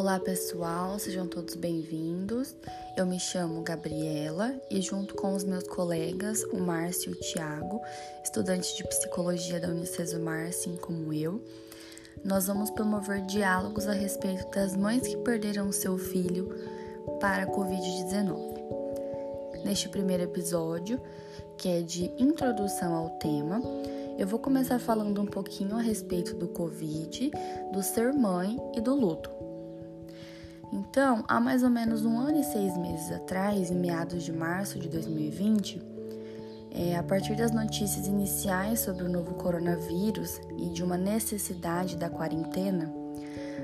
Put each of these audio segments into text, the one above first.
Olá pessoal, sejam todos bem-vindos. Eu me chamo Gabriela e, junto com os meus colegas, o Márcio e o Tiago, estudantes de psicologia da Unicesumar, assim como eu, nós vamos promover diálogos a respeito das mães que perderam seu filho para a Covid-19. Neste primeiro episódio, que é de introdução ao tema, eu vou começar falando um pouquinho a respeito do Covid, do ser mãe e do luto. Então, há mais ou menos um ano e seis meses atrás, em meados de março de 2020, é, a partir das notícias iniciais sobre o novo coronavírus e de uma necessidade da quarentena,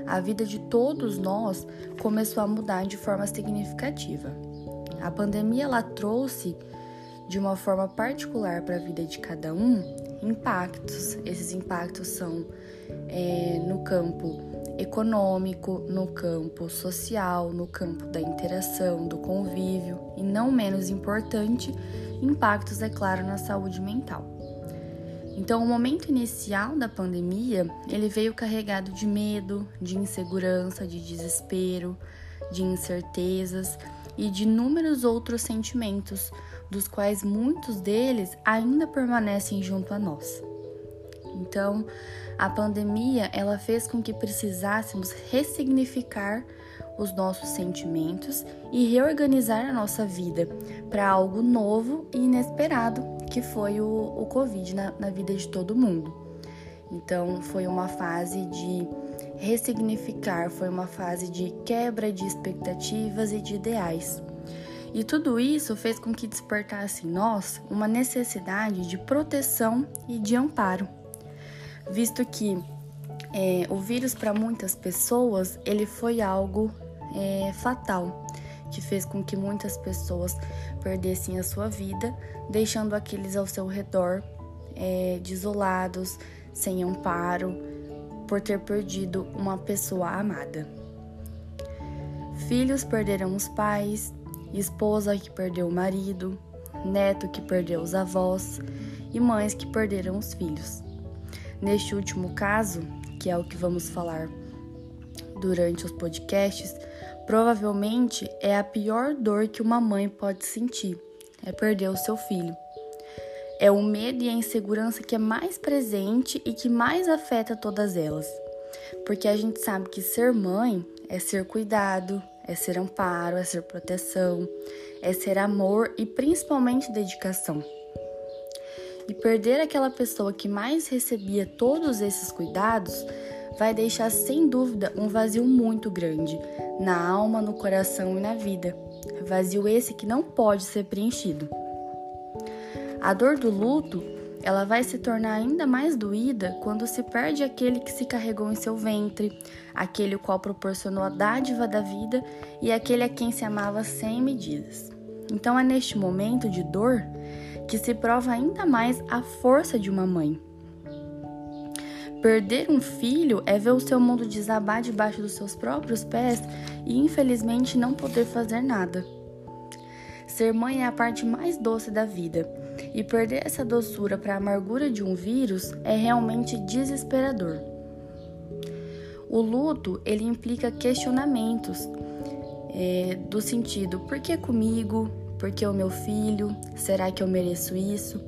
a vida de todos nós começou a mudar de forma significativa. A pandemia ela trouxe de uma forma particular para a vida de cada um impactos. Esses impactos são é, no campo econômico, no campo social, no campo da interação, do convívio e, não menos importante, impactos, é claro, na saúde mental. Então, o momento inicial da pandemia, ele veio carregado de medo, de insegurança, de desespero, de incertezas e de inúmeros outros sentimentos, dos quais muitos deles ainda permanecem junto a nós. Então, a pandemia ela fez com que precisássemos ressignificar os nossos sentimentos e reorganizar a nossa vida para algo novo e inesperado que foi o, o Covid na, na vida de todo mundo. Então, foi uma fase de ressignificar, foi uma fase de quebra de expectativas e de ideais. E tudo isso fez com que despertasse em nós uma necessidade de proteção e de amparo visto que é, o vírus para muitas pessoas ele foi algo é, fatal, que fez com que muitas pessoas perdessem a sua vida, deixando aqueles ao seu redor é, desolados, sem amparo, por ter perdido uma pessoa amada. Filhos perderam os pais, esposa que perdeu o marido, neto que perdeu os avós e mães que perderam os filhos. Neste último caso, que é o que vamos falar durante os podcasts, provavelmente é a pior dor que uma mãe pode sentir, é perder o seu filho. É o medo e a insegurança que é mais presente e que mais afeta todas elas. Porque a gente sabe que ser mãe é ser cuidado, é ser amparo, é ser proteção, é ser amor e principalmente dedicação. E perder aquela pessoa que mais recebia todos esses cuidados vai deixar sem dúvida um vazio muito grande na alma, no coração e na vida. Vazio esse que não pode ser preenchido. A dor do luto, ela vai se tornar ainda mais doída quando se perde aquele que se carregou em seu ventre, aquele o qual proporcionou a dádiva da vida e aquele a quem se amava sem medidas. Então é neste momento de dor que se prova ainda mais a força de uma mãe. Perder um filho é ver o seu mundo desabar debaixo dos seus próprios pés e infelizmente não poder fazer nada. Ser mãe é a parte mais doce da vida, e perder essa doçura para a amargura de um vírus é realmente desesperador. O luto ele implica questionamentos é, do sentido: por que comigo? Por que o meu filho? Será que eu mereço isso?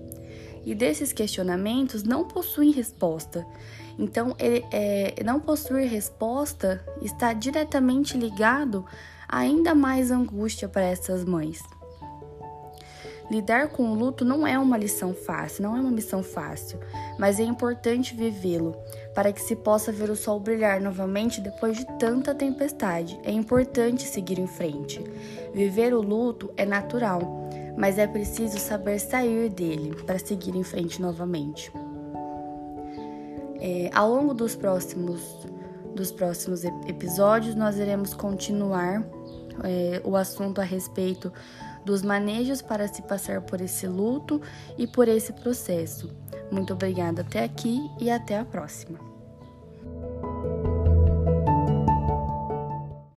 E desses questionamentos não possuem resposta. Então, é, não possuir resposta está diretamente ligado a ainda mais angústia para essas mães. Lidar com o luto não é uma lição fácil, não é uma missão fácil, mas é importante vivê-lo para que se possa ver o sol brilhar novamente depois de tanta tempestade. É importante seguir em frente. Viver o luto é natural, mas é preciso saber sair dele para seguir em frente novamente. É, ao longo dos próximos, dos próximos episódios, nós iremos continuar é, o assunto a respeito dos manejos para se passar por esse luto e por esse processo. Muito obrigada até aqui e até a próxima.